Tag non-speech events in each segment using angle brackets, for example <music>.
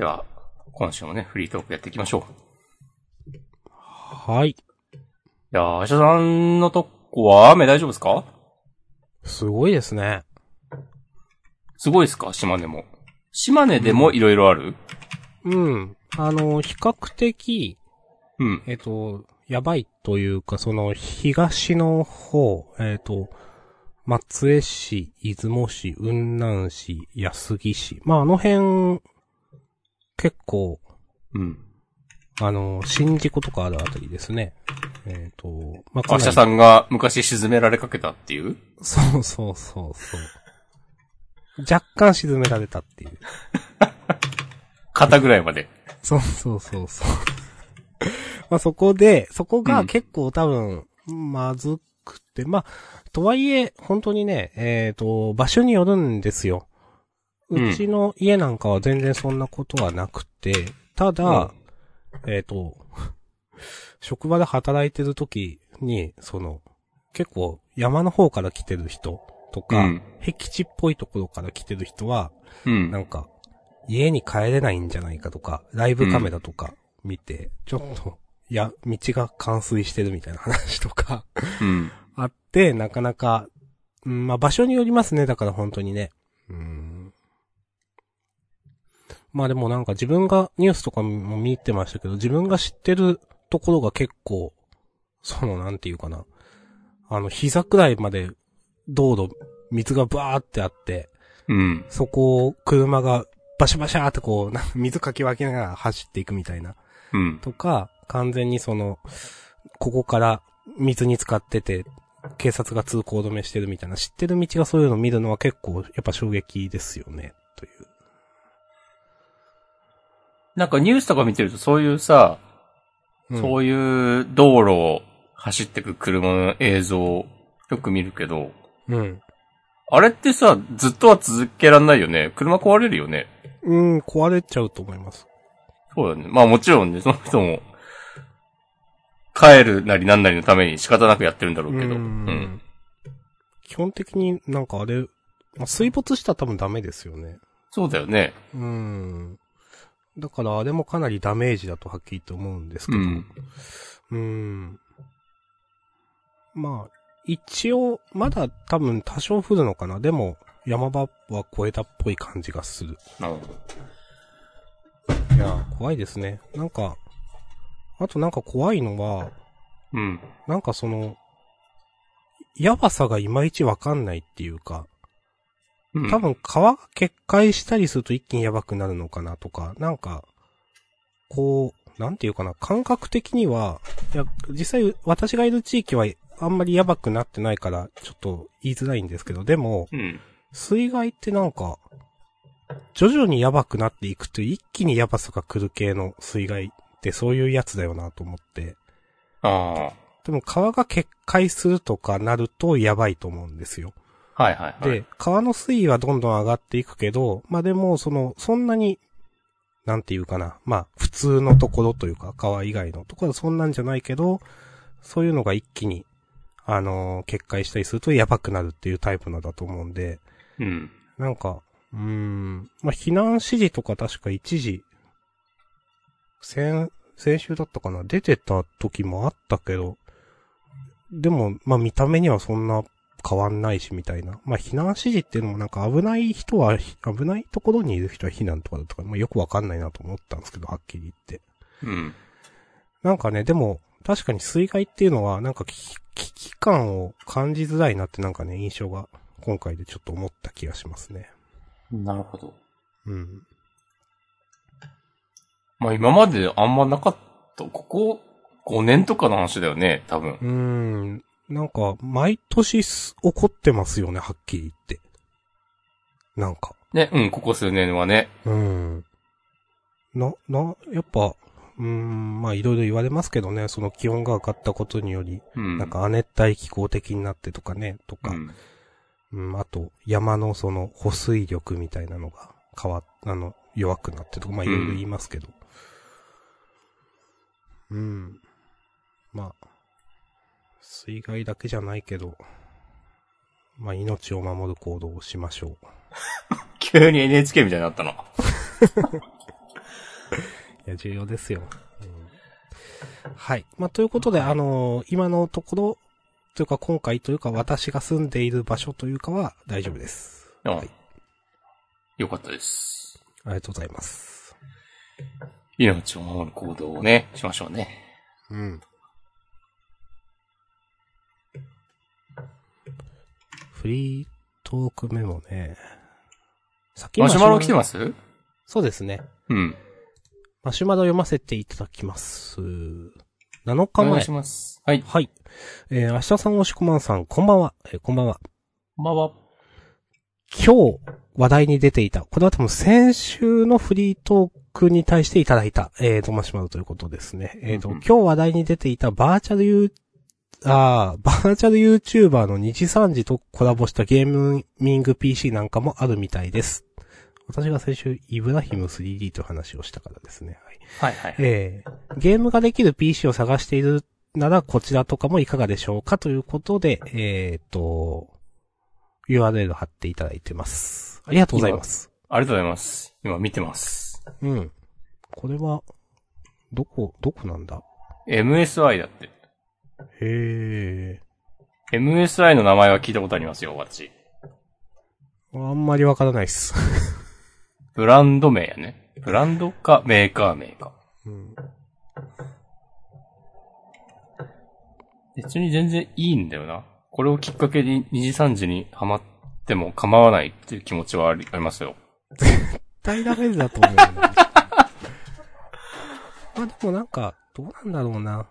では、今週もね、フリートークやっていきましょう。はい。いやー、橋田さんのとこは雨大丈夫ですか？すごいですね。すごいですか？島根も。島根でもいろいろある？うん。あの、比較的、うん。えっ、と、やばいというか、その、東の方、えっ、と、松江市、出雲市、雲南市、安来市。まあ、あの辺、結構、うん。あの、新宿とかあるあたりですね。えっ、と、まあ、明日さんが昔沈められかけたっていう？そうそうそうそう。若干沈められたっていう。<laughs> 肩ぐらいまで。そうそうそうそう。まあそこで、そこうんが結構多分、まずくて、まあ、とはいえ、本当にね、えっ、と、場所によるんですよ。うちの家なんかは全然そんなことはなくて、ただ、えっ、と、<laughs> 職場で働いてる時に、その、結構山の方から来てる人とか、うん僻地っぽいところから来てる人は、うん。なんか、家に帰れないんじゃないかとか、ライブカメラとか見て、ちょっと、いや、道が冠水してるみたいな話とかうん。あって、なかなか、うん、まあ場所によりますね、だから本当にね。うん。まあでもなんか自分がニュースとかも見てましたけど、自分が知ってるところが結構、そのなんていうかな。あの、膝くらいまで道路、水がバーってあって、うん。そこを車がバシャバシャーってこう、<laughs> 水かき分けながら走っていくみたいな。うん。とか、完全にその、ここから水に浸かってて、警察が通行止めしてるみたいな、知ってる道がそういうのを見るのは結構、やっぱ衝撃ですよね、という。なんかニュースとか見てるとそういうさ、うんそういう道路を走ってく車の映像をよく見るけど、うん。あれってさ、ずっとは続けらんないよね。車壊れるよね。うん、壊れちゃうと思います。そうだね。まあもちろんね、その人も、帰るなりなんなりのために仕方なくやってるんだろうけど。ううんん。基本的になんかあれ、まあ、水没したら多分ダメですよね。そうだよね。うん。だからあれもかなりダメージだとはっきりと思うんですけど。うん。うーん。まあ、一応、まだ多分多少降るのかな。でも、山場は超えたっぽい感じがする。なるほど。いや、怖いですね。なんか、あとなんか怖いのは、うん。なんかその、やばさがいまいちわかんないっていうか、うん多分川が決壊したりすると一気にやばくなるのかなとか、なんか、こう、なんていうかな、感覚的には、いや、実際私がいる地域はあんまりやばくなってないから、ちょっと言いづらいんですけど、でも、うん。水害ってなんか、徐々にやばくなっていくと一気にやばさが来る系の水害ってそういうやつだよなと思って。あでも川が決壊するとかなるとやばいと思うんですよ。あ。はいはいはい。で、川の水位はどんどん上がっていくけど、まあでも、その、そんなに、なんていうかな、まあ、普通のところというか、川以外のところはそんなんじゃないけど、そういうのが一気に、あのー決壊したりするとやばくなるっていうタイプなんだと思うんで、うん。なんか、うーん、まあ、避難指示とか確か一時、先、先週だったかな出てた時もあったけど、でも、まあ、見た目にはそんな変わんないし、みたいな。まあ、避難指示っていうのもなんか危ない人は、ひ危ないところにいる人は避難とかだとか、まあ、よくわかんないなと思ったんですけど、はっきり言って。うん。なんかね、でも、確かに水害っていうのは、なんか危危機感を感じづらいなってなんかね、印象が今回でちょっと思った気がしますね。なるほど。うん。まあ今まであんまなかった。ここ5年とかの話だよね、多分。うーん。なんか、毎年す起こってますよね、はっきり言って。なんか。ね、うん、ここ数年はね。うん。な、な、やっぱ、うーん、まあいろいろ言われますけどね、その気温が上がったことにより、うん。なんか亜熱帯気候的になってとかね、とか、うん。うん、あと、山のその保水力みたいなのが変わっ、あの、弱くなってとか、まあいろいろ言いますけど。うん。まあ、水害だけじゃないけど、まあ命を守る行動をしましょう。<laughs> 急に NHK みたいになったな。<laughs> や、重要ですよ。うんはい。まあ、ということで、あのー今のところ、というか今回というか私が住んでいる場所というかは大丈夫です。うんはいよかったです。ありがとうございます。命を守る行動をね、しましょうね。うん。フリートークメモね。さっきマシュマロ来てすます？そうですね。うん。マシュマロ読ませていただきます。7お日前願いし。ます。はい。はい。えー、明日さん、おしこまんさん、こんばんは。えーこんばんは。こんばんは。今日話題に出ていた、これは多分先週のフリートークに対していただいた、えーと、マシュマロということですね。えーと、うんうん今日話題に出ていたバーチャルあーバーチャル YouTuber の日3時とコラボしたゲーミング PC なんかもあるみたいです。私が先週、イブラヒム 3D と話をしたからですね。はい。はいはい。えー、ゲームができる PC を探しているならこちらとかもいかがでしょうかということで、えーと、URL 貼っていただいてます。ありがとうございます。ありがとうございます。今見てます。うん。これは、どこ、どこなんだ？MSI だって。へ MSI の名前は聞いたことありますよ、私。ー。あんまりわからないっす。ブランド名やね。ブランドかメーカー名か。うん。別に全然いいんだよな。これをきっかけに2時3時にハマっても構わないっていう気持ちはありありますよ。絶対ダメだと思う <laughs> まあでもなんか、どうなんだろうな。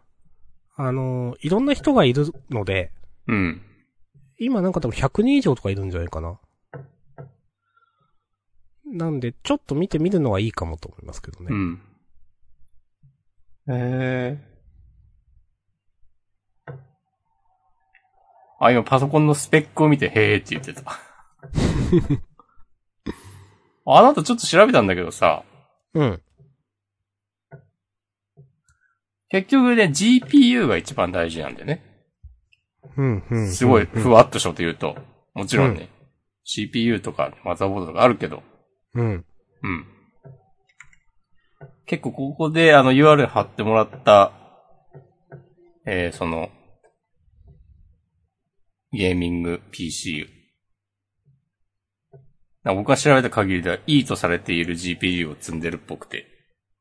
あの、いろんな人がいるので、うん。今なんか多分100人以上とかいるんじゃないかな。なんで、ちょっと見てみるのはいいかもと思いますけどね。うん。へえ。あ、今パソコンのスペックを見て、へーって言ってた。<laughs> あなたちょっと調べたんだけどさ、うん。結局ね、GPU が一番大事なんだよね。うん、うん。すごいうんふわっとしたこと言うと。もちろんね、CPU とかマザーボードとかあるけど、うん。うん。結構ここであの URL 貼ってもらった、えー、その、ゲーミング PC。な僕が調べた限りではいいとされている GPU を積んでるっぽくて。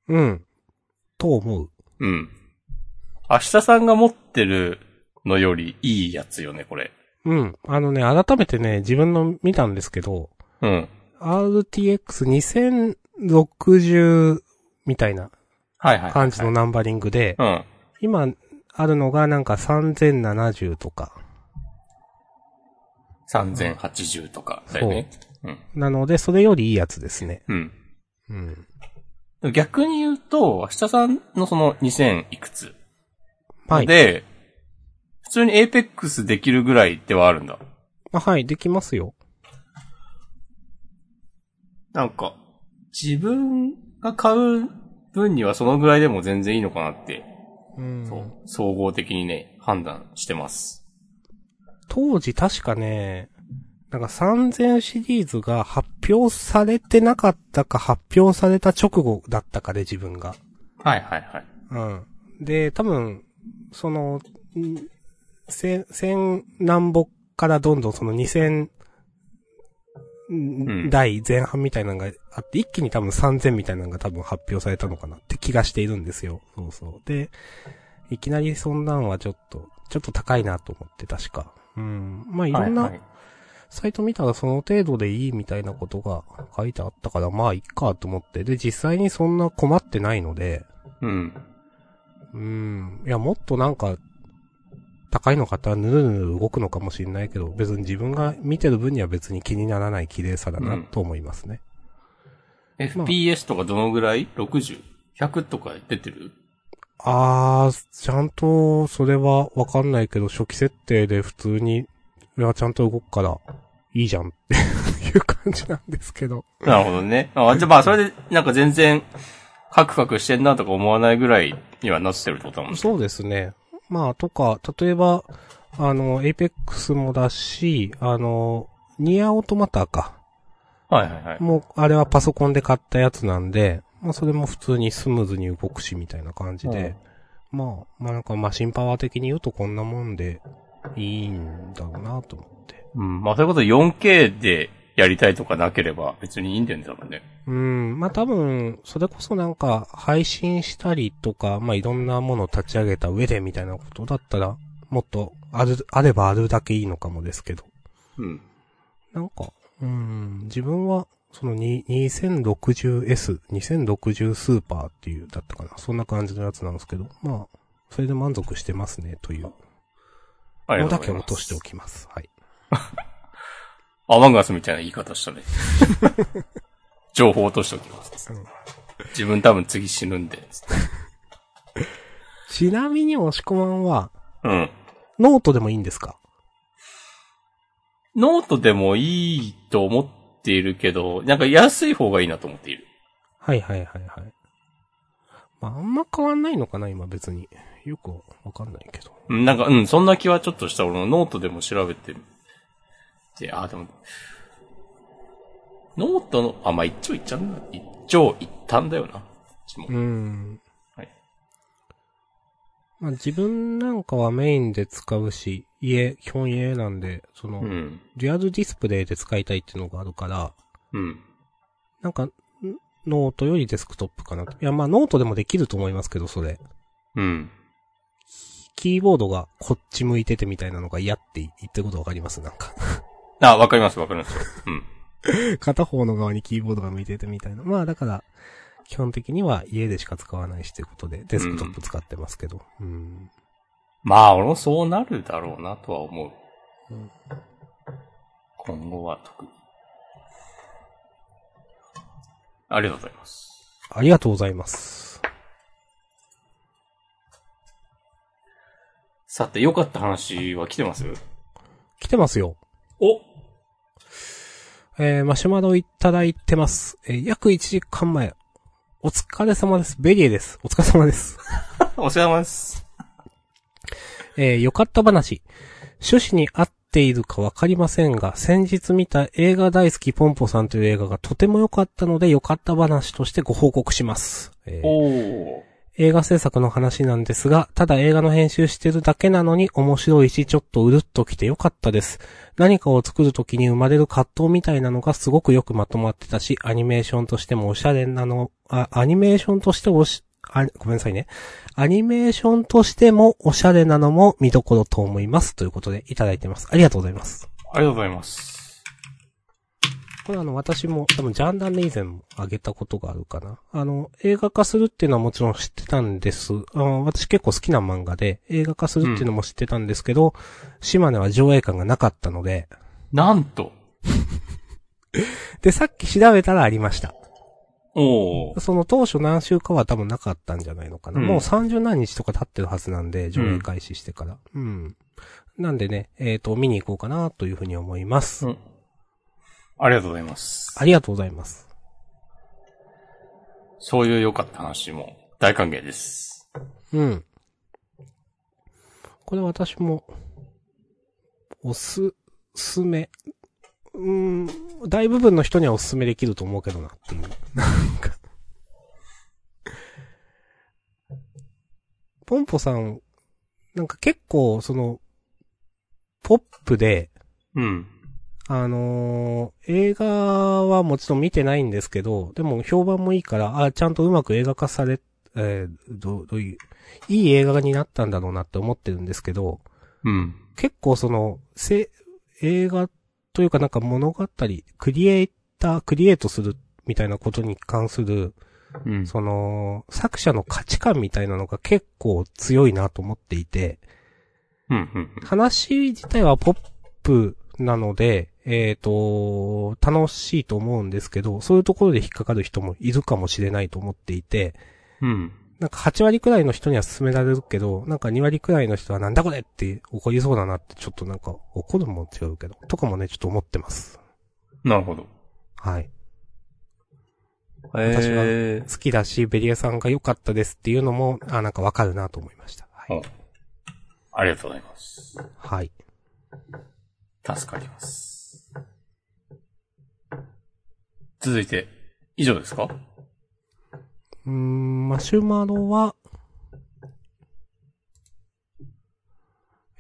うん。と思う。うん。明日さんが持ってるのよりいいやつよね、これ。うん。あのね、改めてね、自分の見たんですけど、うん。RTX2060 みたいなはいはいはい、はい。感じのナンバリングで、うん。今あるのがなんか3070とか。3080とかだよね。うん。なので、それよりいいやつですね。うん。うん。逆に言うと、明日さんのその2000いくつはい。で、普通に Apex できるぐらいではあるんだ。あはい、できますよ。なんか、自分が買う分にはそのぐらいでも全然いいのかなって、うん。そう、総合的にね、判断してます。当時確かね、なんか3000シリーズが発表されてなかったか発表された直後だったかで自分が。はいはいはい。うん。で、多分、その、ん千、千何歩からどんどんその2000ん代前半みたいなのがあって、一気に多分3000みたいなのが多分発表されたのかなって気がしているんですよ。そうそう。で、いきなりそんなんはちょっと、ちょっと高いなと思って確か。うん。まあいろんないサイト見たらその程度でいいみたいなことが書いてあったから、まあいっかと思って。で、実際にそんな困ってないので、うん。うん。いや、もっとなんか、高いの買ったらぬるぬる動くのかもしれないけど、別に自分が見てる分には別に気にならない綺麗さだうなんと思いますね。FPS とかどのぐらい ?60?100 とか出てる？あー、ちゃんと、それはわかんないけど、初期設定で普通に、いや、ちゃんと動くから、いいじゃんっていう感じなんですけど。なるほどね。あじゃあまあ、それで、なんか全然、カクカクしてんなとか思わないぐらいにはなってるってことだもんね。そうですね。まあ、とか、例えば、あの、エイペックスもだし、あの、ニアオートマターか。はいはいはい。もう、あれはパソコンで買ったやつなんで、まあそれも普通にスムーズに動くしみたいな感じで、まあ、まあなんかマシンパワー的に言うとこんなもんでいいんだろうなと思って。うん。まあそういうこと 4K でやりたいとかなければ別にいいんだよね、多分ね。うん、まあ多分、それこそなんか配信したりとか、まあいろんなものを立ち上げた上でみたいなことだったら、もっとある、あればあるだけいいのかもですけど。うん。なんか、うん、自分は、そのに 2060S、2060スーパーっていう、だったかな。そんな感じのやつなんですけど、まあ、それで満足してますね、というのだけ。落としておきます。はい。<laughs> アマンガスみたいな言い方したね。<laughs> 情報落としておきます。うん自分多分次死ぬんで。ちなみに、押し込まんは、うん。ノートでもいいんですか？ノートでもいいと思っているけど、なんか安い方がいいなと思っている。はいはいはいはい。まあ、あんま変わんないのかな、今別に。よくわかんないけど。うんなんか、うん、そんな気はちょっとした。俺のノートでも調べてで、あ、でも、ノートの、あ、まあ、一長一短だ。一長一短だよな。こっちもうーん。はい。まあ自分なんかはメインで使うし、家、基本家なんで、その、うん。リアルディスプレイで使いたいっていうのがあるから、うん。なんか、んノートよりデスクトップかなと。いや、まあノートでもできると思いますけど、それ。うん。キーボードがこっち向いててみたいなのが嫌って言ってることわかります？なんか。あ、わかりますわかりますよ。うん。<laughs> 片方の側にキーボードが向いててみたいな。まあだから、基本的には家でしか使わないしということで、デスクトップ使ってますけど。うん。まあ、俺もそうなるだろうなとは思う。うん今後は特に。ありがとうございます。ありがとうございます。さて、良かった話は来てます？来てますよ。おえー、マシュマロいただいてます。えー約1時間前。お疲れ様です。ベリエです。お疲れ様です。<laughs> お疲れ様です。えー、よかった話。趣旨に合っているかわかりませんが、先日見た映画大好きポンポさんという映画がとても良かったので、よかった話としてご報告します。えーおー。映画制作の話なんですが、ただ映画の編集してるだけなのに面白いし、ちょっとうるっときてよかったです。何かを作るときに生まれる葛藤みたいなのがすごくよくまとまってたし、アニメーションとしてもおしゃれなの、あ、アニメーションとしておし、あ、ごめんなさいね。アニメーションとしてもおしゃれなのも見どころと思います。ということでいただいてます。ありがとうございます。ありがとうございます。これあの、私も多分ジャンダンで以前もあげたことがあるかな。あの、映画化するっていうのはもちろん知ってたんです。あの私結構好きな漫画で、映画化するっていうのも知ってたんですけど、島根は上映館がなかったので、なんと。で、さっき調べたらありました。おー。その当初何週かは多分なかったんじゃないのかな。うんもう30何日とか経ってるはずなんで、上映開始してから。うん。なんでね、えっ、と、見に行こうかなというふうに思います。うん。ありがとうございます。ありがとうございます。そういう良かった話も大歓迎です。うん。これ私も、おす、すめ、うーん、大部分の人にはおすすめできると思うけどなっていう。なんか。ポンポさん、なんか結構、その、ポップで、うん。あのー映画はもちろん見てないんですけど、でも評判もいいから、あ、ちゃんとうまく映画化され、えーどう、どういう、いい映画になったんだろうなって思ってるんですけど、うん。結構その、せ、映画というかなんか物語、クリエイター、クリエイトするみたいなことに関する、うん。その、作者の価値観みたいなのが結構強いなと思っていて、うん。うん。話自体はポップなので、えっ、と、楽しいと思うんですけど、そういうところで引っかかる人もいるかもしれないと思っていて、うん。なんか8割くらいの人には勧められるけど、なんか2割くらいの人はなんだこれって怒りそうだなってちょっとなんか怒るも違うけど、とかもね、ちょっと思ってます。なるほど。はい。えー。好きだし、ベリエさんが良かったですっていうのも、あ、なんかわかるなと思いました。はい。おありがとうございます。はい。助かります。続いて、以上ですか？うーん、マシュマロは、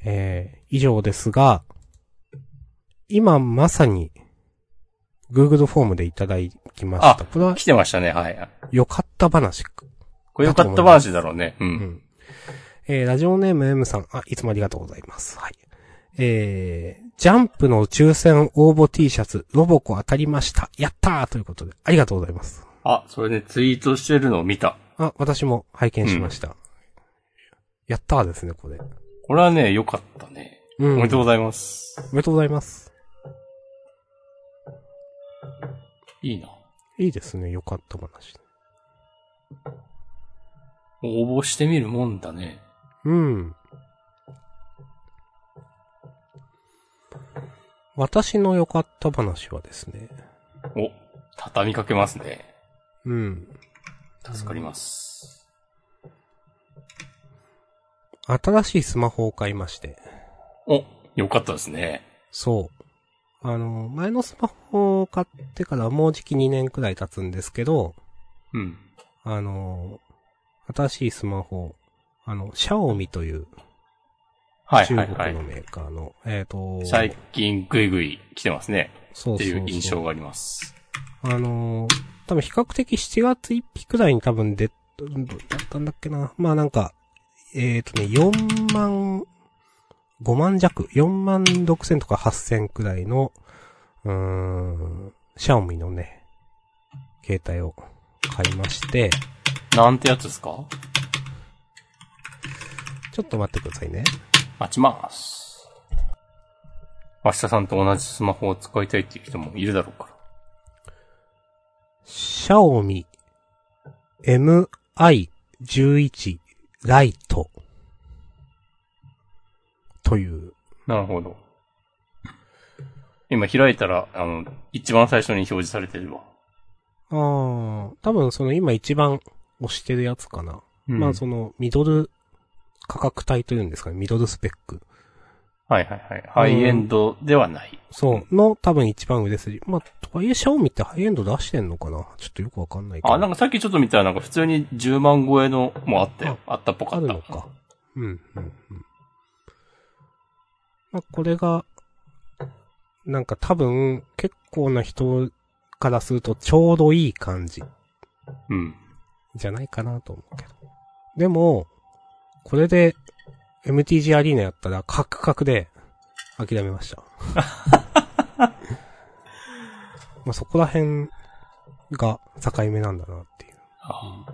えー、以上ですが、今まさに、Google フォームでいただきました。これは来てましたね、はい。良かった話。これよかった話だろうね。う。うんん。えー、ラジオネーム M さん、あ、いつもありがとうございます。はい。えー、ジャンプの抽選応募 T シャツ、ロボコ当たりました。やったーということで、ありがとうございます。あ、それね、ツイートしてるのを見た。あ、私も拝見しました。やったーですね、これ。これはね、良かったね。うん。おめでとうございます。おめでとうございます。いいな。いいですね、よかった話。応募してみるもんだね。うん。私の良かった話はですね、お、畳みかけますね。うん。助かります。新しいスマホを買いまして、お、よかったですね。そう。あの、前のスマホを買ってからもうじき2年くらい経つんですけど、うん。あの、新しいスマホ、あの、シャオミというはい中はいはい国の。メーカーの、えっ、と、最近グイグイ来てますね。ってそうそうそういう印象があります。あのー多分比較的7月1日くらいに多分出、どだったんだっけな。まあなんか、えっ、とね、4万、5万弱、4万6千とか8千くらいの、うーん、シャオミのね、携帯を買いまして、なんてやつですか？ちょっと待ってくださいね。待ちます。明日さんと同じスマホを使いたいっていう人もいるだろうから。シャオミ MI11 ライトという、なるほど。今開いたら、あの、一番最初に表示されてるわ。ああ、多分その今一番押してるやつかな。うんまあそのミドル価格帯というんですかね、ミドルスペック。はいはいはい。ハイエンドではない。そう、の多分一番売れ筋。まあ、とはいえシャオミってハイエンド出してんのかなちょっとよくわかんないけど。あ、なんかさっきちょっと見たらなんか普通に10万超えのもあったよ。あったっぽかった。あるのか。うん、うん、うん。まあ、これが、なんか多分、結構な人からするとちょうどいい感じうん。じゃないかなと思うけど。でも、これで MTG アリーナやったらカクカクで諦めました。<laughs> まあそこら辺が境目なんだなっていう。あ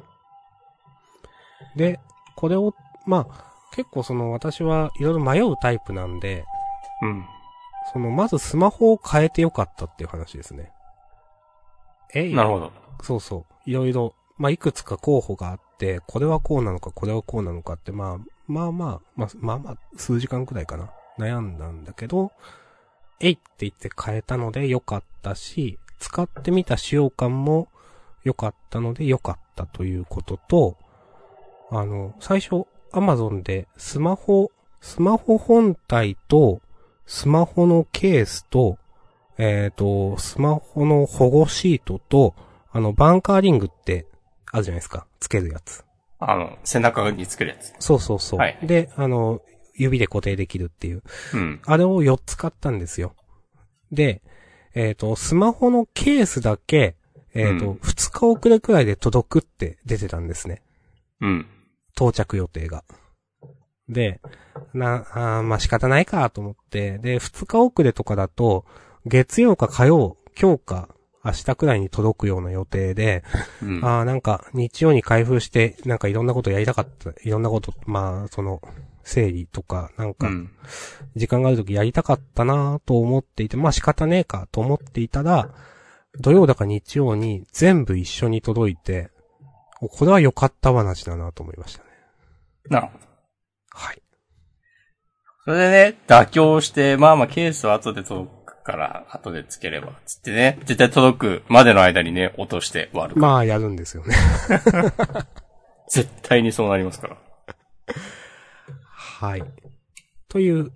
で、これを、まあ、結構その私はいろいろ迷うタイプなんで、うん。そのまずスマホを変えてよかったっていう話ですね。えなるほど。そうそう。いろいろ、まあ、いくつか候補があって、これはこうなのか、これはこうなのかって、まあ、まあまあ、まあ、まあまあ、数時間くらいかな。悩んだんだけど、えいって言って変えたので良かったし、使ってみた使用感も良かったので良かったということと、あの、最初、アマゾンでスマホ、スマホ本体と、スマホのケースと、えっ、と、スマホの保護シートと、あの、バンカーリングって、あるじゃないですか。つけるやつ。あの、背中につけるやつ。そうそうそう。はいで、あの、指で固定できるっていう。うん。あれを4つ買ったんですよ。で、えっ、と、スマホのケースだけ、えっ、と、うん2日遅れくらいで届くって出てたんですね。うん。到着予定が。で、な、あーまあ仕方ないかと思って、で、2日遅れとかだと、月曜か火曜、今日か明日くらいに届くような予定で、うん。ああ、なんか、日曜に開封して、なんかいろんなことやりたかった、いろんなこと、まあ、その、整理とか、なんか、うん。時間があるときやりたかったなと思っていて、まあ仕方ねえかと思っていたら、土曜だか日曜に全部一緒に届いて、おこれは良かった話だなと思いましたね。なるほど。はい。それでね、妥協して、まあまあケースは後で届くから、後でつければ、つってね、絶対届くまでの間にね、落として割る。まあやるんですよね。<laughs> 絶対にそうなりますから。はい。という、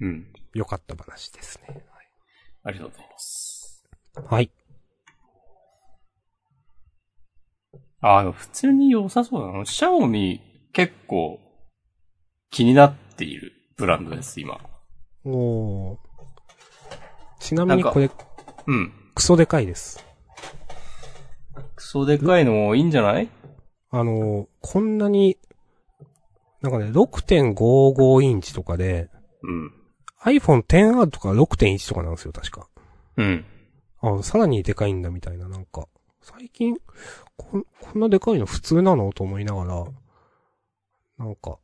うん。良かった話ですね。ありがとうございます。はい。あの、普通に良さそうだな。シャオミ結構気になっているブランドです、今。おー。ちなみにこれ、うん。クソでかいです。クソでかいのもいいんじゃない？あの、こんなに、なんかね、6.55インチとかで、うん。iPhone XR とか6.1とかなんですよ、確か。うん。あ、さらにでかいんだみたいな、なんか。最近、こん、こんなでかいの普通なの？と思いながら、なんか、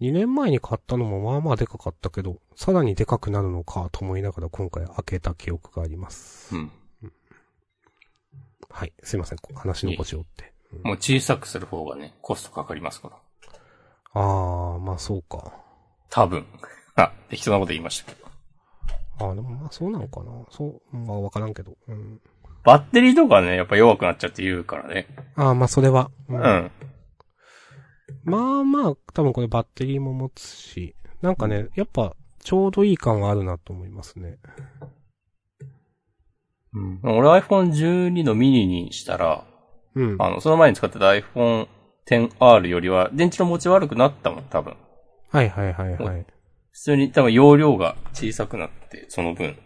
2年前に買ったのもまあまあでかかったけど、さらにでかくなるのかと思いながら今回開けた記憶があります。うん。はい。すいません、こ話の腰を折って。もう小さくする方がね、コストかかりますから。あー、まあそうか。多分。<laughs> あ、適当なこと言いましたけど。あー、でもまあそうなのかな。そう、まあわからんけど。うん。バッテリーとかね、やっぱ弱くなっちゃって言うからね。あー、まあそれは。ううんん。まあまあ、多分これバッテリーも持つし、なんかね、やっぱ、ちょうどいい感があるなと思いますね。うん。俺 iPhone12 のミニにしたら、うん。あの、その前に使ってた iPhone XR よりは、電池の持ち悪くなったもん、多分。はいはいはいはい。普通に多分容量が小さくなって、その分。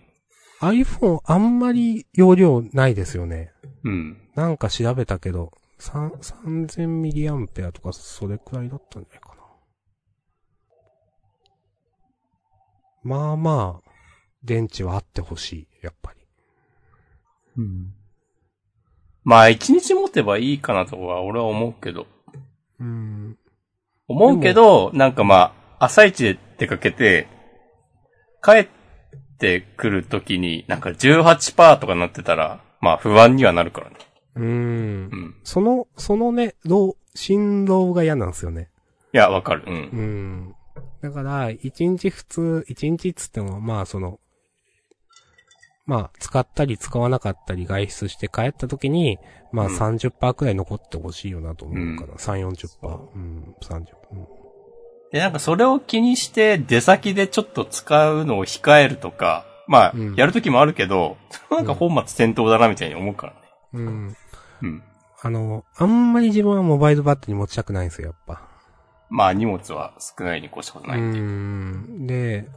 iPhone あんまり容量ないですよね。うん。なんか調べたけど、三3000ミリアンペアとかそれくらいだったんじゃないかな。まあまあ、電池はあってほしい、やっぱり。うん。まあ、一日持てばいいかなとは俺は思うけど。うん。思うけど、なんかまあ、朝一で出かけて、帰ってくるときになんか18%とかなってたら、まあ不安にはなるからね。うんう。ん。その、そのね、ロー、振動が嫌なんですよね。いや、わかる。うん。うん。だから、一日普通、一日っつっても、まあその、まあ、使ったり使わなかったり外出して帰った時に、まあうん30%くらい残ってほしいよなと思うから、うん3、40%。うん、30%。うん。で、なんかそれを気にして出先でちょっと使うのを控えるとか、まあうん、やるときもあるけど、なんか本末転倒だなみたいに思うからね。うん。うん。あの、あんまり自分はモバイルバッテリー持ちたくないんですよ、やっぱ。まあ荷物は少ないに越したことうないっていう。ん。で、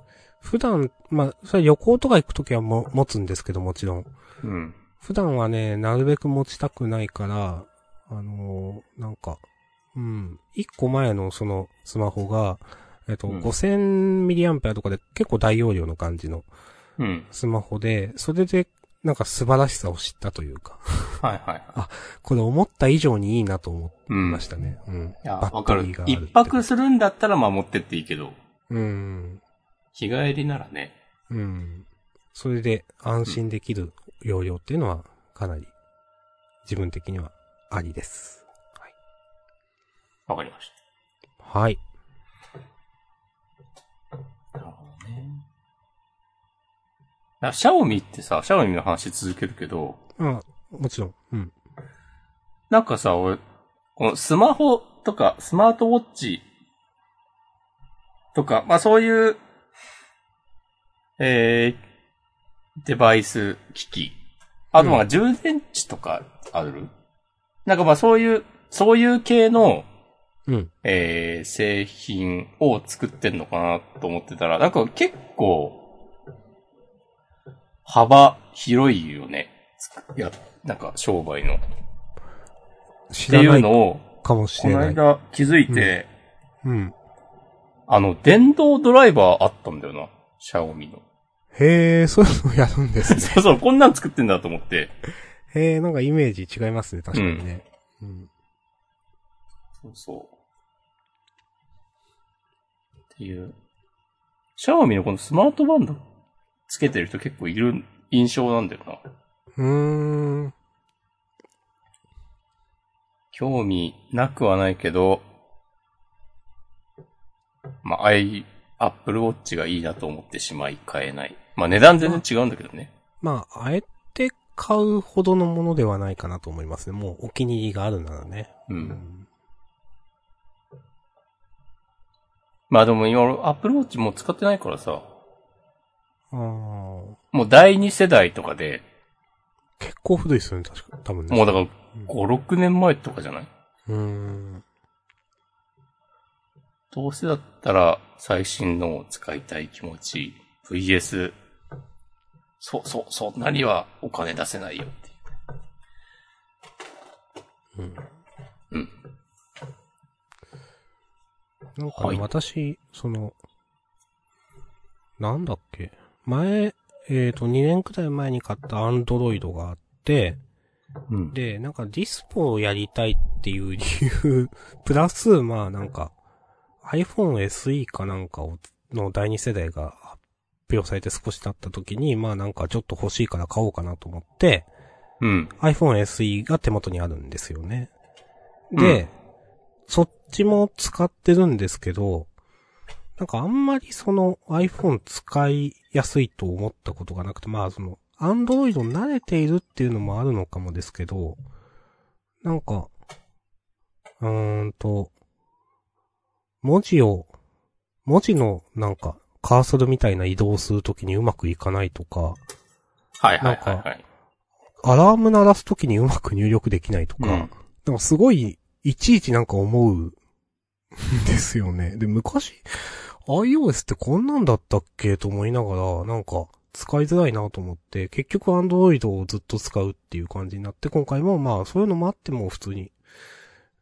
普段、まあ、それは旅行とか行くときはも持つんですけど、もちろん。うん。普段はね、なるべく持ちたくないから、あのーなんか、うん。一個前のそのスマホが、えっと、うん5000ミリアンペアとかで結構大容量の感じのうん。スマホで、それでなんか素晴らしさを知ったというか、はいはいはこれ思った以上にいいなと思いい。うん。ましたね。うん。いや、バッわかる一泊するんだったらまあ持ってっていいけど、うん。日帰りならね。うん。それで安心できる容量っていうのはかなり自分的にはありです。はい。わかりましはい。あシャオミってさ、シャオミの話続けるけど、あ、もちろん。うん。なんかさ、俺、このスマホとか、スマートウォッチとか、まあそういう、えー、デバイス機器。あとまあ充電池とかある、なんかまあそういう、そういう系の、うん。えー、製品を作ってんのかなと思ってたら、なんか結構、幅広いよね。いや、なんか商売の。ってい知らないうのを、かもしこのれない。間気づいて、うん。あの、電動ドライバーあったんだよな。シャオミの。へえ、そういうのやるんですね。<laughs> そうそう、こんなん作ってんだと思って。へえ、なんかイメージ違いますね、確かにね。うん。そうそう。っていう。シャオミのこのスマートバンドつけてる人結構いる印象なんだよな。うーん。興味なくはないけど、まあ、アイ、アップルウォッチがいいなと思ってしまい買えない。まあ値段全然違うんだけどね。まあ、あえて買うほどのものではないかなと思いますね。もうお気に入りがあるならね。う。。うんまあでも今俺アップルウォッチもう使ってないからさ。もう第二世代とかで、結構古いですよね、確か。多分ね。もうだから5、6年前とかじゃない？うーん。どうせだったら最新のを使いたい気持ち、VS、そ、そ、そんなにはお金出せないよっていう。うん。うん。なんかね、はい私、その、なんだっけ？前、えっ、と、2年くらい前に買ったアンドロイドがあって、うん。で、なんかディスポをやりたいっていう理由、<laughs> プラス、まあなんか、iPhone SE かなんかを、の第二世代が発表されて少し経った時に、まあなんかちょっと欲しいから買おうかなと思って、うん。iPhone SE が手元にあるんですよね。で、うんそっちも使ってるんですけど、なんかあんまりその iPhone 使いやすいと思ったことがなくて、まあその Android 慣れているっていうのもあるのかもですけど、なんか、うーんと、文字を、文字のなんかカーソルみたいな移動するときにうまくいかないとか、はいはいはいはい。アラーム鳴らすときにうまく入力できないとか、うんなんかすごい、いちいちなんか思うんですよね。で、昔、iOS ってこんなんだったっけと思いながら、なんか、使いづらいなと思って、結局 Android をずっと使うっていう感じになって、今回もまあ、そういうのもあっても普通に、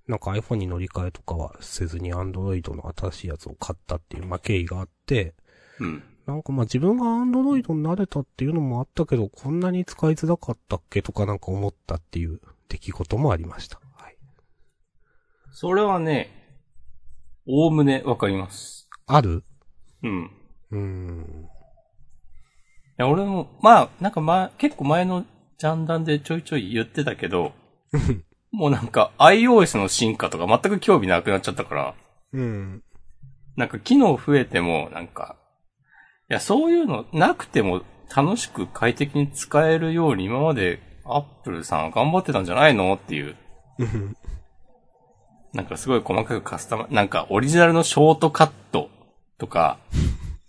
なんか iPhone に乗り換えとかはせずに Android の新しいやつを買ったっていう、まあ経緯があって、うん。なんかまあ自分が Android に慣れたっていうのもあったけど、こんなに使いづらかったっけとかなんか思ったっていう出来事もありました。はい。それはね、おおむねわかります。ある？うん。うーん。いや、俺も、まあ、なんかま、結構前のジャンダンでちょいちょい言ってたけど、もうなんか iOS の進化とか全く興味なくなっちゃったから、うん。なんか機能増えても、なんか、いや、そういうのなくても楽しく快適に使えるように今まで Apple さんは頑張ってたんじゃないのっていう、うんなんかすごい細かくカスタマ、なんかオリジナルのショートカットとか、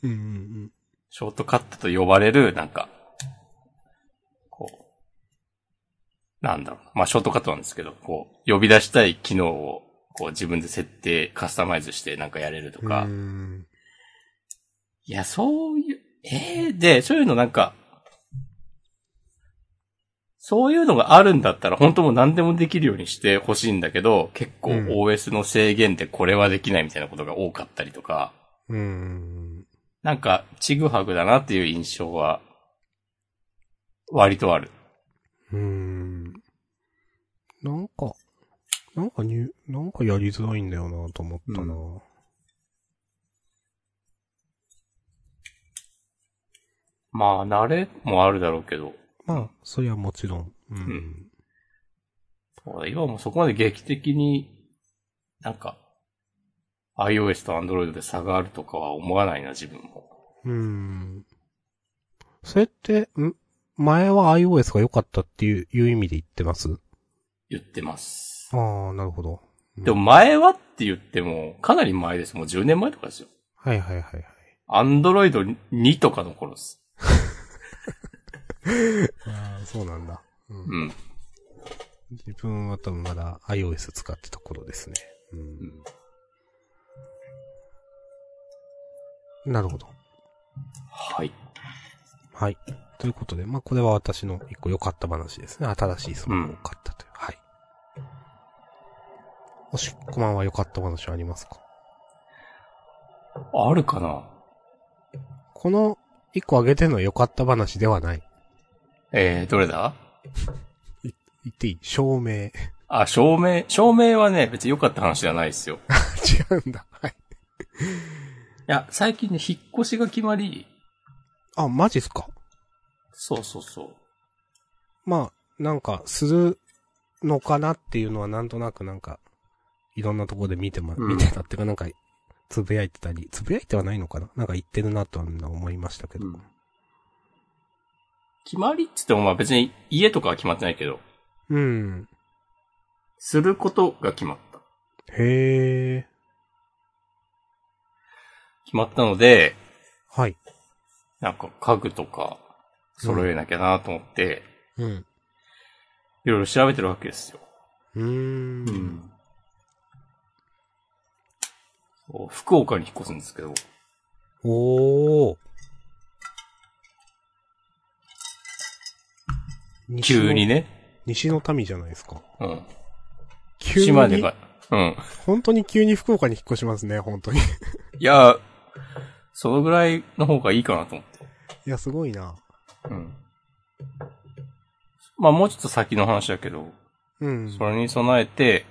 うんうんショートカットと呼ばれる、なんか、こう、なんだろう。まあ、ショートカットなんですけど、こう、呼び出したい機能を、こう、自分で設定、カスタマイズしてなんかやれるとうん。か。うんいや、そういう、ええで、そういうのなんか、そういうのがあるんだったら、本当もう何でもできるようにしてほしいんだけど、結構うん OS の制限でこれはできないみたいなことが多かったりとか、うん。なんか、ちぐはぐだなっていう印象は、割とある。うん。なんか、なんかに、なんかやりづらいんだよなと思ったな、まあ、慣れもあるだろうけど、まあ、それはもちろん。うん。うん今もそこまで劇的に、なんか、iOS と Android で差があるとかは思わないな、自分も。うん。それって、ん前は iOS が良かったっていういう意味で言ってます？言ってます。ああ、なるほど。うんでも前はって言っても、かなり前です。もう10年前とかですよ。はいはいはいはい。Android 2とかの頃です。<laughs> ああ、そうなんだ。うんうん。自分は多分まだ iOS 使ってた頃ですね。うん。なるほど。はい。はい。ということで、まあ、これは私の一個良かった話ですね。新しいスマホを買ったという。はい。もし、こまんは良かった話はありますか？あるかな？この一個あげての良かった話ではない。えー、どれだ？言っていい？照明。あ、照明？照明はね、別に良かった話じゃないですよ。<laughs> 違うんだ。はい。いや、最近ね、引っ越しが決まり、あ、マジっすか？そうそうそう。まあ、なんか、するのかなっていうのはなんとなくなんか、いろんなところで見てま、うん見てたっていうかなんか、つぶやいてたり、つぶやいてはないのかな？なんか言ってるなとは思いましたけど。うん決まりって言ってもまあ別に家とかは決まってないけど、うん。することが決まった。へえ。決まったので、はい。なんか家具とか揃えなきゃなと思って、うん。いろいろ調べてるわけですよ。うーん。うん。そう福岡に引っ越すんですけど、おー。急に。ね。西の民じゃないですか。うん。急に？島根が、うん。本当に急に福岡に引っ越しますね、本当に。いいや、<laughs> そのぐらいの方がいいかなと思って。や、すごいな。うん。まあもうちょっと先の話だけど、うん。それに備えて、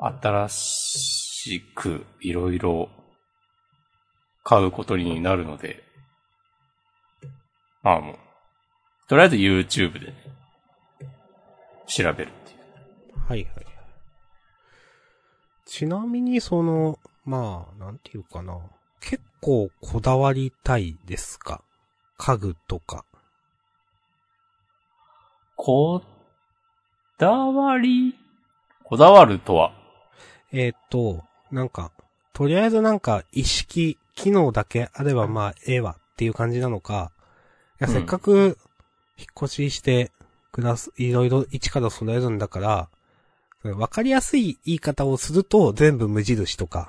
新しくいろいろ買うことになるので、まあもう、とりあえず YouTube でね、調べるっていう。はいはい。ちなみにその、まあ、なんていうかな。結構こだわりたいですか？家具とか。こだわり、こだわるとは、えーっと、なんか、とりあえずなんか意識、機能だけあればまあ、ええわっていう感じなのか、いや、うん。せっかく、引っ越しして、くだす、いろいろ一から揃えるんだから、わかりやすい言い方をすると全部無印とか、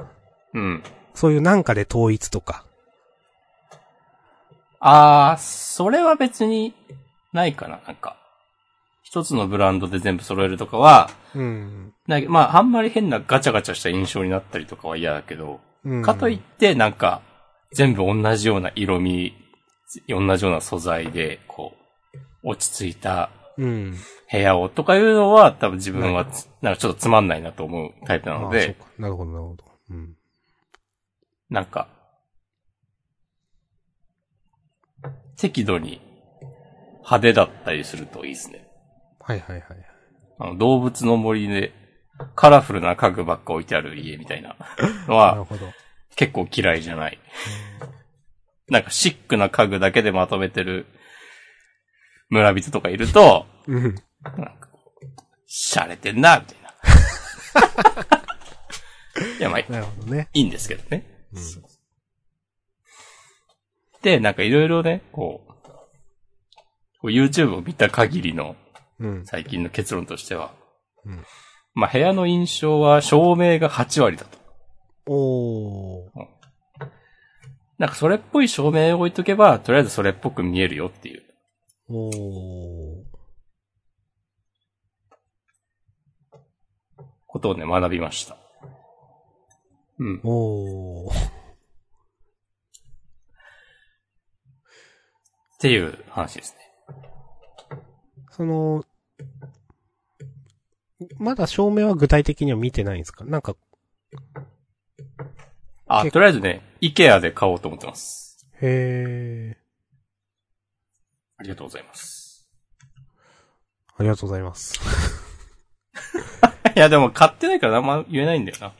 うん。そういうなんかで統一とか。あー、それは別にないかな、なんか。一つのブランドで全部揃えるとかは、うん。ないまあ、あんまり変なガチャガチャした印象になったりとかは嫌だけど、うん。かといって、なんか、全部同じような色味、同じような素材で、こう、落ち着いたうん。部屋をとかいうのは、多分自分はつ、なんかちょっとつまんないなと思うタイプなのあそうで、か。なるほど、なるほど。うん。なんか、適度に派手だったりするといいですね。はいはいはい。あの動物の森でカラフルな家具ばっか置いてある家みたいなのなるはほど。結構嫌いじゃない。なんかシックな家具だけでまとめてる村人とかいると、うん。なんか、洒落てんな、みたいな。<laughs> いや、まあ、いなるほどね。いんですけどね。うんで、なんかいろいろね、こう、こう YouTube を見た限りのうん。最近の結論としては、うんまあ部屋の印象は照明が8割だと。おー。なんかそれっぽい照明を置いとけば、とりあえずそれっぽく見えるよっていう。おー。ことをね、学びました。うん。おー。っていう話ですね。その、まだ照明は具体的には見てないんですか？なんか、あ、とりあえずね、イケアで買おうと思ってます。へー。ありがとうございます。ありがとうございます。<laughs> いや、でも買ってないからあんま言えないんだよな。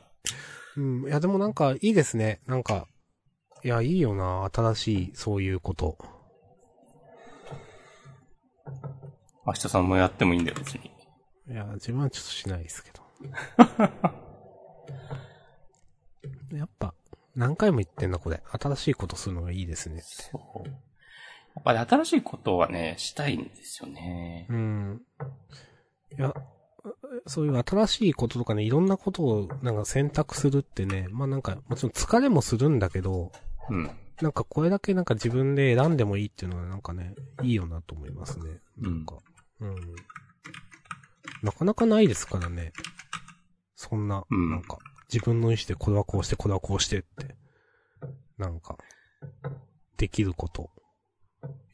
うん。いや、でもなんか、いいですね。なんか、いや、いいよな。新しい、そういうこと。明日さんもやってもいいんだよ、別に。いや、自分はちょっとしないですけど。<laughs> やっぱ、何回も言ってんな、これ。新しいことするのがいいですね。そう。やっぱり新しいことはね、したいんですよね。うん。いや、そういう新しいこととかね、いろんなことをなんか選択するってね、まあなんか、もちろん疲れもするんだけど、うん。なんかこれだけなんか自分で選んでもいいっていうのはなんかね、いいよなと思いますね。なんか、うん。なかなかないですからね。そんな、うんなんか、自分の意思でこれはこうして、これはこうしてって、なんか、できること。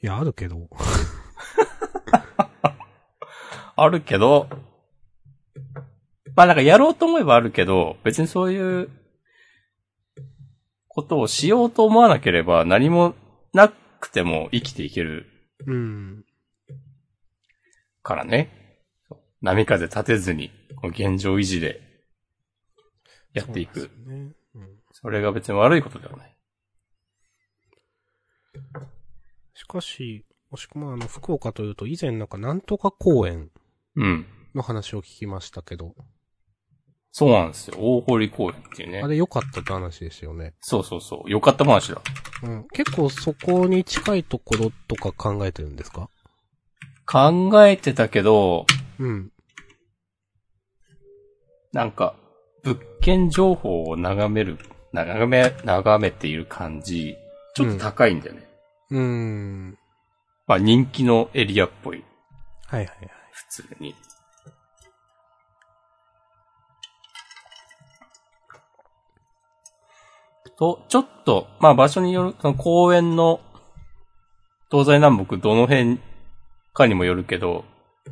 いや、あるけど、<laughs> あるけど、まあなんかやろうと思えばあるけど、別にそういうことをしようと思わなければ何もなくても生きていけるうん。からね。波風立てずに、現状維持でやっていく。そね。うん。それが別に悪いことではない。しかし、もしくはあの、福岡というと以前なんかなんとか公園うん。の話を聞きましたけど、そうなんですよ。大堀公園っていうねあ。れ良かったって話でしたよね。そうそうそう。よかった話だ。うん。結構そこに近いところとか考えてるんですか？考えてたけど、うん。なんか、物件情報を眺める、眺め、眺めている感じ、ちょっと高いんだよね。うーん。まあ人気のエリアっぽい、はいはいはい。普通に。と、ちょっと、まあ場所による、その公園の東西南北どの辺かにもよるけど、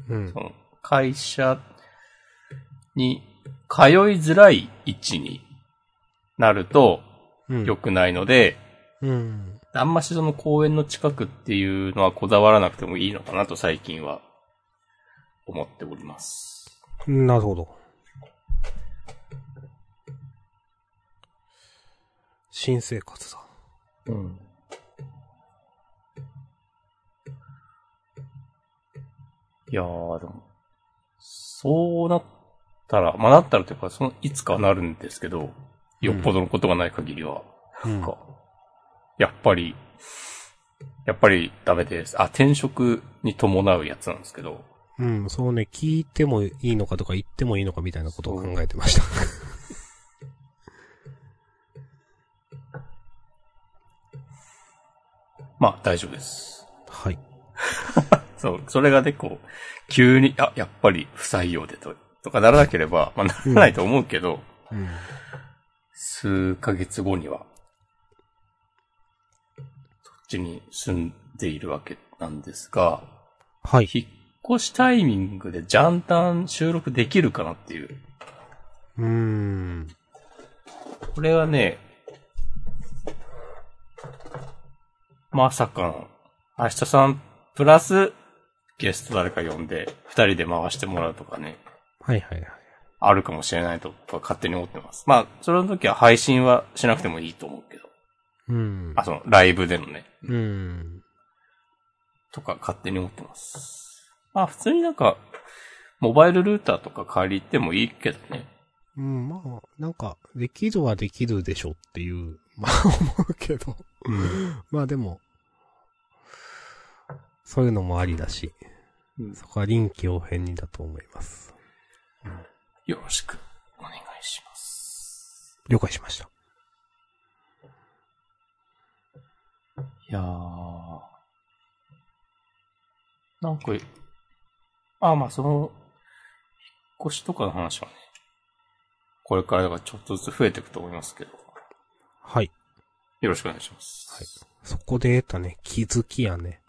うんそ。の会社に通いづらい位置になるとうん。良くないので、うん。あんましその公園の近くっていうのはこだわらなくてもいいのかなと最近は思っております。なるほど。新生活だ。うん。いやー、でも、そうなったら、まあなったらというか、その、いつかはなるんですけど、よっぽどのことがない限りは、うんなんか、やっぱり、やっぱりダメです。あ、転職に伴うやつなんですけど、うん、そうね、聞いてもいいのかとか言ってもいいのかみたいなことを考えてました。まあ大丈夫です。はい。<laughs> そう、それがね、こう、急に、あ、やっぱり不採用でと、とかならなければ、まあならないと思うけど、うん。数ヶ月後には、そっちに住んでいるわけなんですが、はい。引っ越しタイミングでジャンタン収録できるかなっていう。うーん。これはね、まさかの、明日さんプラスゲスト誰か呼んで、二人で回してもらうとかね、はいはいはい。あるかもしれないと僕は勝手に思ってます。まあ、それの時は配信はしなくてもいいと思うけど。うん。あ、その、ライブでのね、うん。とか勝手に思ってます。まあ、普通になんか、モバイルルーターとか借りてもいいけどね。うん、まあ、なんか、できるはできるでしょっていう、まあ思うけど。まあでも、そういうのもありだし、うんそこは臨機応変にだと思います。よろしくお願いします。了解しました。いやー。なんか、あ、まあその、引っ越しとかの話はね、これからだからちょっとずつ増えていくと思いますけど、はい。よろしくお願いします。はいそこで得たね、気づきやね、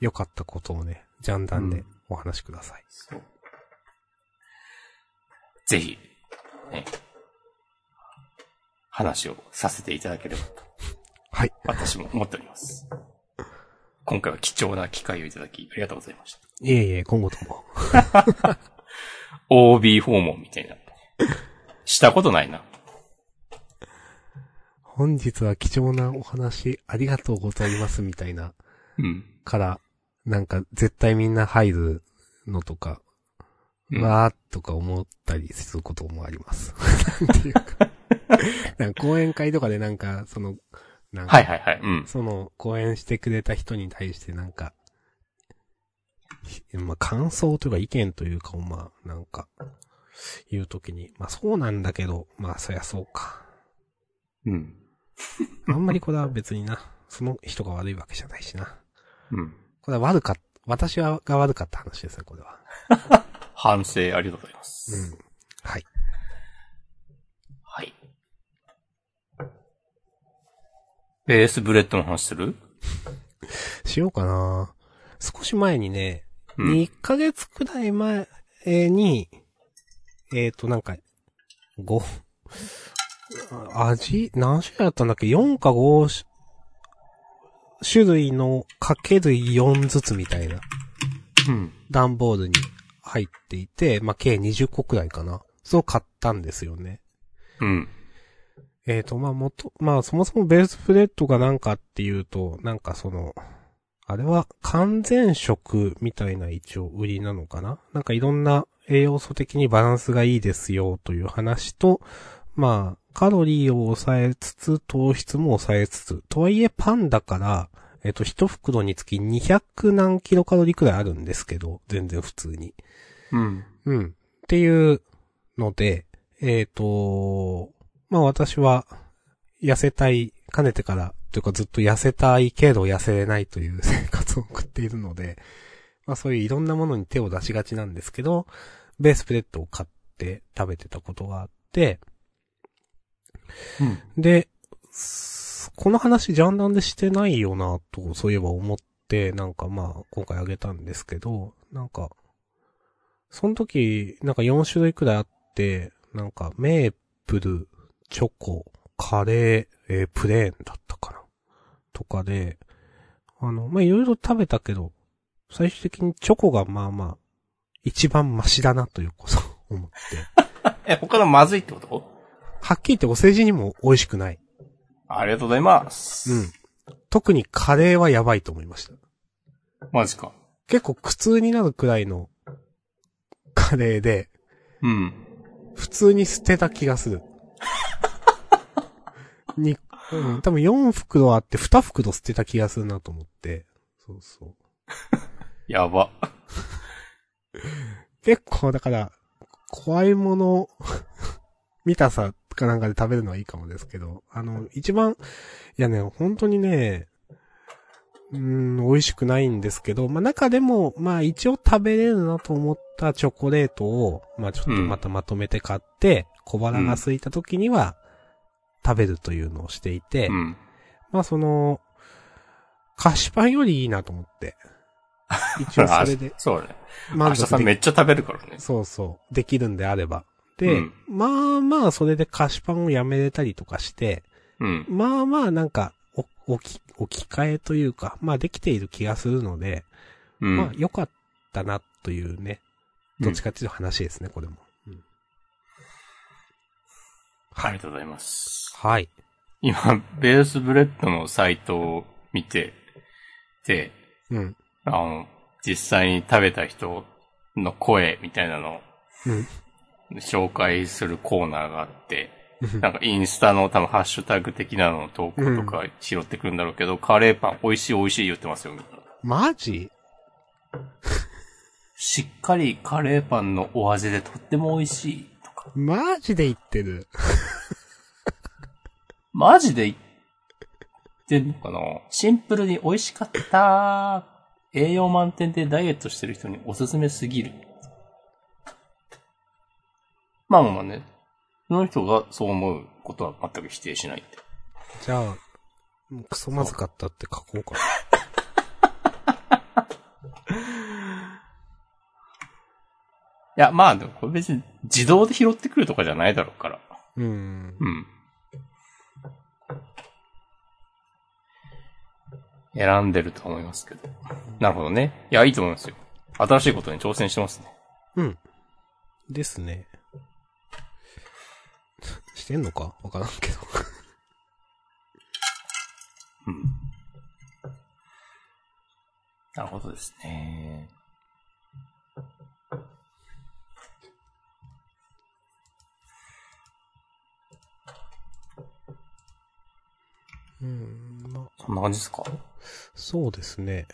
良かったことをね、ジャンダンでお話しください。そう。ぜひ、ね、話をさせていただければと、はい。私も思っております。今回は貴重な機会をいただき、ありがとうございました。いえいえ、今後とも。<laughs> OB 訪問みたいな。したことないな。本日は貴重なお話ありがとうございますみたいな、うん。から、なんか絶対みんな入るのとか、うんわーっとか思ったりすることもあります。<laughs> なんていうか。なんか講演会とかでなんか、その、なんか、はいはいはい。うん。その、講演してくれた人に対してなんか、ひまあ、感想というか意見というかをまあ、なんか、言うときに、まあそうなんだけど、まあそりゃそうか。うん。あんまりこれは別にな、その人が悪いわけじゃないしな。うん。これは悪かっ、私はが悪かった話ですね、これは。<laughs> 反省ありがとうございます。うん。はい。はい。ベースブレッドの話する？しようかな少し前にね、うん。2ヶ月くらい前に、えっ、ー、と、なんか、5、味、何種類あったんだっけ ?4 か5種類のかける4ずつみたいなうん。段ボールに入っていて、まあ、計20個くらいかな。そう買ったんですよね。うん。えっ、ー、と、まあ、もと、まあ、そもそもベースプレッドがなんかっていうと、なんかその、あれは完全食みたいな一応売りなのかな？なんかいろんな栄養素的にバランスがいいですよという話と、まあ、カロリーを抑えつつ、糖質も抑えつつ、とはいえパンだから、えっ、と、一袋につき200何キロカロリーくらいあるんですけど、全然普通に。うん。うん。っていうので、えっ、と、まあ私は、痩せたい、かねてから、というかずっと痩せたいけど痩せれないという <laughs> 生活を送っているので、まあそういういろんなものに手を出しがちなんですけど、ベースプレッドを買って食べてたことがあって、で、この話ジャンダンでしてないよな、と、そういえば思って、なんかまあ、今回あげたんですけど、なんか、その時、なんか4種類くらいあって、なんか、メープル、チョコ、カレー、えープレーンだったかな。とかで、あの、まあ、いろいろ食べたけど、最終的にチョコがまあまあ、一番マシだなということを思って。<laughs> え、他のまずいってこと？はっきり言ってお世辞にも美味しくない。ありがとうございます。うん。特にカレーはやばいと思いました。マジか。結構苦痛になるくらいのカレーで、うん。普通に捨てた気がする。<laughs> に、うん、多分4袋あって2袋捨てた気がするなと思って。そうそう。やば。<laughs> 結構だから、怖いもの、見たさかなんかで食べるのはいいかもですけど、あの、一番、いやね、本当にね、うーん、美味しくないんですけど、まあ、中でも、まあ、一応食べれるなと思ったチョコレートを、まあ、ちょっとまたまとめて買って、小腹が空いた時には、食べるというのをしていて、うん。まあ、その、菓子パンよりいいなと思って。<laughs> 一応それであそうだね。満明日さんめっちゃ食べるからね。そうそう。できるんであれば。で、うんまあまあ、それで菓子パンをやめれたりとかして、うん。まあまあ、なんか、お、置き、置き換えというか、まあできている気がするので、うん。まあ良かったなというね、どっちかっていうと話ですね、これも。うんありがとうございます。はい。今、ベースブレッドのサイトを見て、で、うん。あの、実際に食べた人の声みたいなのをうん。紹介するコーナーがあって、なんかインスタの多分ハッシュタグ的なのの投稿とか拾ってくるんだろうけど、カレーパン美味しい美味しい言ってますよ、みんな。マジ？しっかりカレーパンのお味でとっても美味しいとか。マジで言ってる。マジで言ってんのかな？シンプルに美味しかった。栄養満点でダイエットしてる人におすすめすぎる。まあまあまあね。その人がそう思うことは全く否定しないって。じゃあ、もうクソまずかったって書こうか。<laughs> いや、まあでもこれ別に自動で拾ってくるとかじゃないだろうから。うん。うん。選んでると思いますけど。なるほどね。いや、いいと思いますよ。新しいことに挑戦してますね。うん。ですね。してんのか？わからんけど。うん。なるほどですね。うん、まあ、そんな感じですか？そうですね。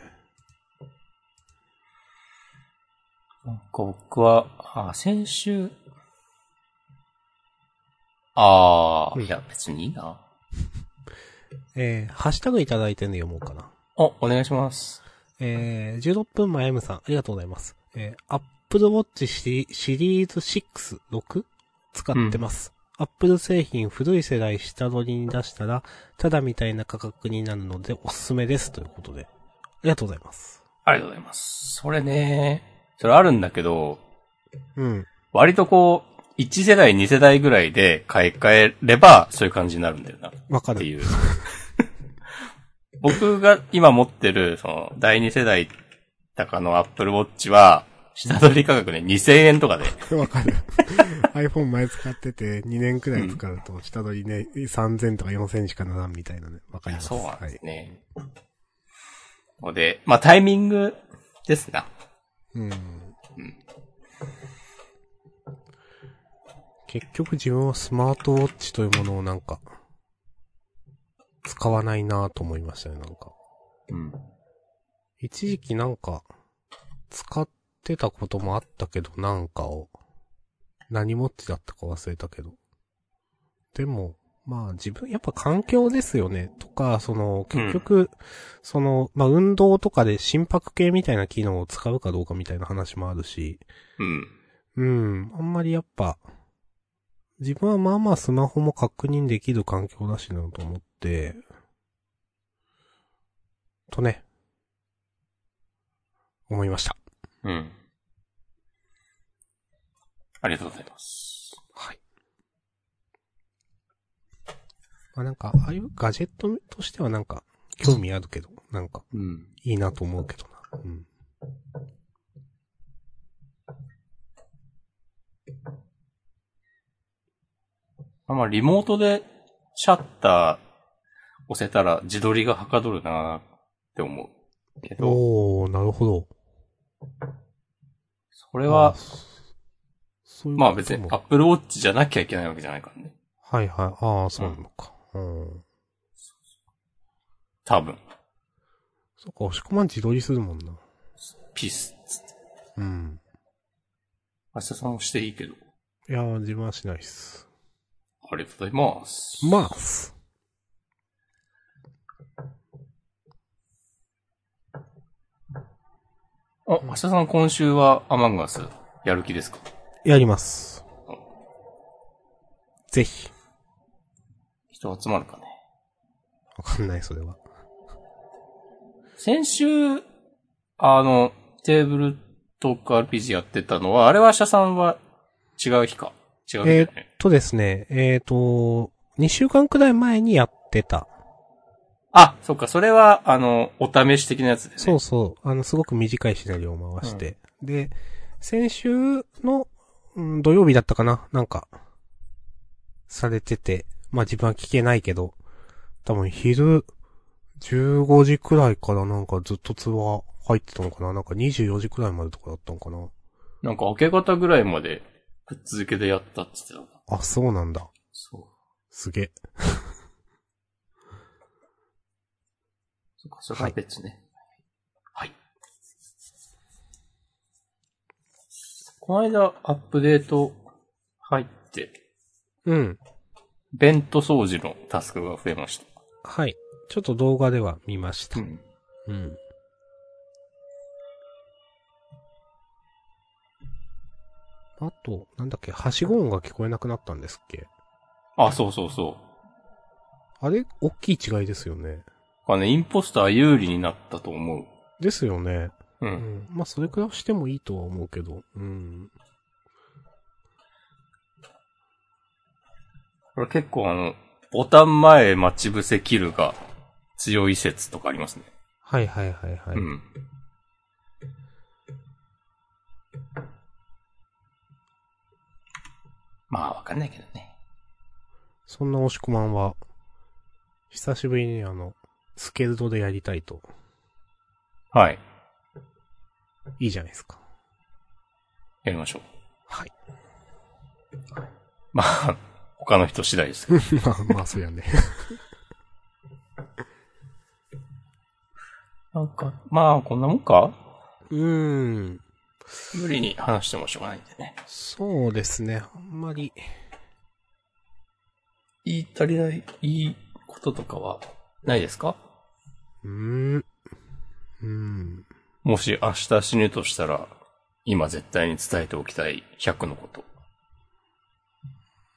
なんか僕は、あ、先週、ああ、うんいや、別にいいな。えー、ハッシュタグいただいてるの読もうかな。お、お願いします。えー、16分前 M さん、ありがとうございます。えー、Apple Watch シリシリーズ6、6? 使ってます。Apple 製品古い世代下取りに出したら、ただみたいな価格になるのでおすすめです。ということで。ありがとうございます。ありがとうございます。それね、それあるんだけど、うん。割とこう、1世代、2世代ぐらいで買い替えれば、そういう感じになるんだよな。っわかる。ていう。僕が今持ってる、その、第2世代高の Apple Watch は、下取り価格ね、2000円とかで。わかる。iPhone 前使ってて2年くらい使うと、下取りね、3000とか4000しかならんみたいなね。わかります。そうなんはい。ですね。ので、まあタイミングですな。うん。結局自分はスマートウォッチというものをなんか、使わないなぁと思いましたね、なんか。うん。一時期なんか、使ってたこともあったけど、なんかを。何モッチだったか忘れたけど。でも、まあ自分、やっぱ環境ですよね。とか、その、結局、その、まあ運動とかで心拍計みたいな機能を使うかどうかみたいな話もあるし、うん。うん、あんまりやっぱ、自分はまあまあスマホも確認できる環境だしなと思って、とね、思いました。うん。ありがとうございます。はい。まあなんか、ああいうガジェットとしてはなんか、興味あるけど、なんか、うん。いいなと思うけどな。うん。まあまあ、リモートでシャッター押せたら自撮りがはかどるなって思う。けど、おー、なるほど。それはあ、、そういうまあ別に Apple Watch じゃなきゃいけないわけじゃないからね。はいはい。ああ、そうなのか。うん。多分。そっか、押し込まん自撮りするもんな。ピースっつって。うん。明日さんもしていいけど。いやー、自分はしないっす。ありがとうございます。まあす。あ、明日さん今週はアマンガスやる気ですか？やります。ぜひ。人集まるかね？わかんない、それは。先週、あの、テーブルトーク RPG やってたのは、あれは明日さんは違う日か？違う日だよね。とですね、えっ、と、2週間くらい前にやってた。あ、そっか、それは、あの、お試し的なやつでね。そうそう。あの、すごく短いシナリオを回して。で、先週の、うん土曜日だったかななんか、されてて、まあ自分は聞けないけど、多分昼、15時くらいからなんかずっと通話入ってたのかななんか24時くらいまでとかだったのかななんか明け方ぐらいまで、ぶっ続けでやったって言ってたな。あ、そうなんだ。そう。すげえ。そっか、それは別ね。はい。この間、アップデート入って、うん。ベント掃除のタスクが増えました。はい。ちょっと動画では見ました。ん。うん。あと、なんだっけ、はしご音が聞こえなくなったんですっけ？あ、そうそうそう。あれ、大きい違いですよね。これね、インポスター有利になったと思う。ですよね。う。うんん。まあ、それくらいしてもいいとは思うけど。うん。これ結構あの、ボタン前待ち伏せキルが強い説とかありますね。はいはいはいはい。うん。まあ、わかんないけどね。そんな押し込まんは、久しぶりにあの、スケルドでやりたいと、はい。いいじゃないですか。やりましょう。はい。まあ、他の人次第ですけど。<laughs> まあまあ、そうやね。なんか、まあ、こんなもんか？うーん。無理に話してもしょうがないんでね。そうですね。あんまり、言い足りない、いいこととかはないですか？うーん。うーん。もし明日死ぬとしたら、今絶対に伝えておきたい100のこと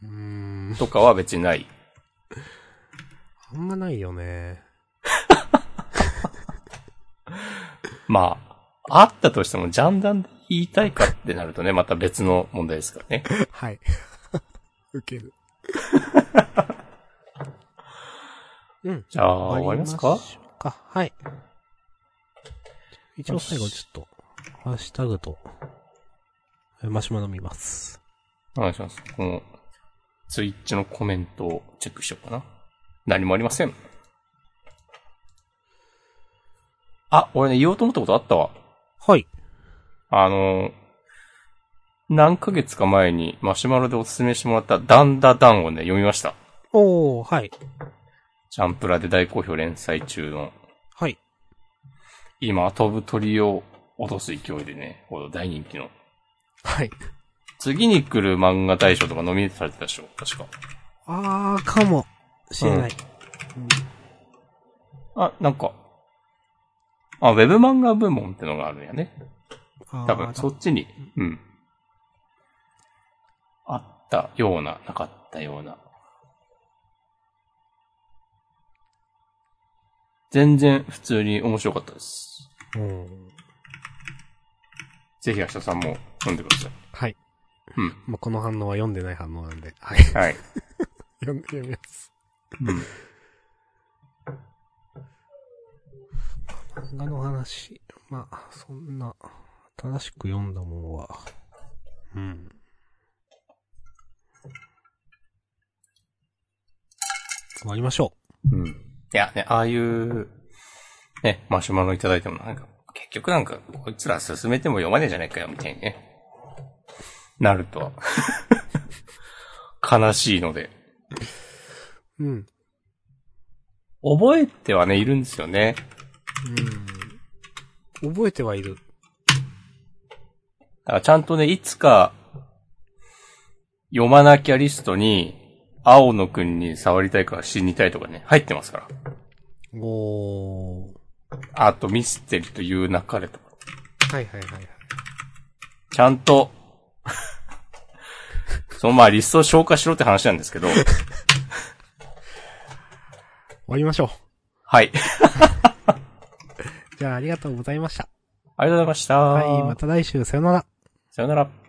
うーん。とかは別にない。あんまないよね。<laughs> まあ、あったとしてもジャンダンで言いたいかってなるとね、また別の問題ですからね。<laughs> はい。<laughs> 受ける。<laughs> うん。じゃあ、終わりますか？か。はい。一応最後ちょっと、ハッシュタグと、えマシュマロ見ます。お願いします。この、ツイッチのコメントをチェックしようかな。何もありません。あ、俺ね、言おうと思ったことあったわ。はい。あの、何ヶ月か前にマシュマロでおすすめしてもらったダンダダンをね、読みました。おー、はい。ジャンプラで大好評連載中の、はい。今飛ぶ鳥を落とす勢いでね、この大人気のはい。次に来る漫画大賞とかノミネートされてたでしょ？確か。あー、かもしれない。あ、なんか。あ、ウェブ漫画部門ってのがあるんやね。多分、そっちに。うん。あったような、なかったような。全然普通に面白かったです。うん。ぜひ明日さんも読んでください。はい。うん。まあ、この反応は読んでない反応なんで、はい。はい。<laughs> 読んで、読みます。うん。漫画の話。まあ、そんな、正しく読んだものは、うん。つまりましょうん。いや、ね、ああいう、ね、マシュマロいただいてもなんか、結局なんか、こいつら進めても読まねえじゃないかよ、みたいにね。なると。<laughs> 悲しいので。う。うん。覚えてはね、いるんですよね。うん。覚えてはいる。だからちゃんとね、いつか、読まなきゃリストに、青野くんに触りたいから死にたいとかね、入ってますから。おー。あと、ミステリという流れとか。はいはいはいはい。ちゃんと、そのまあリストを消化しろって話なんですけど、終わりましょう。はい。<laughs> じゃあありがとうございました。ありがとうございました。はい、また来週さよなら。さよなら。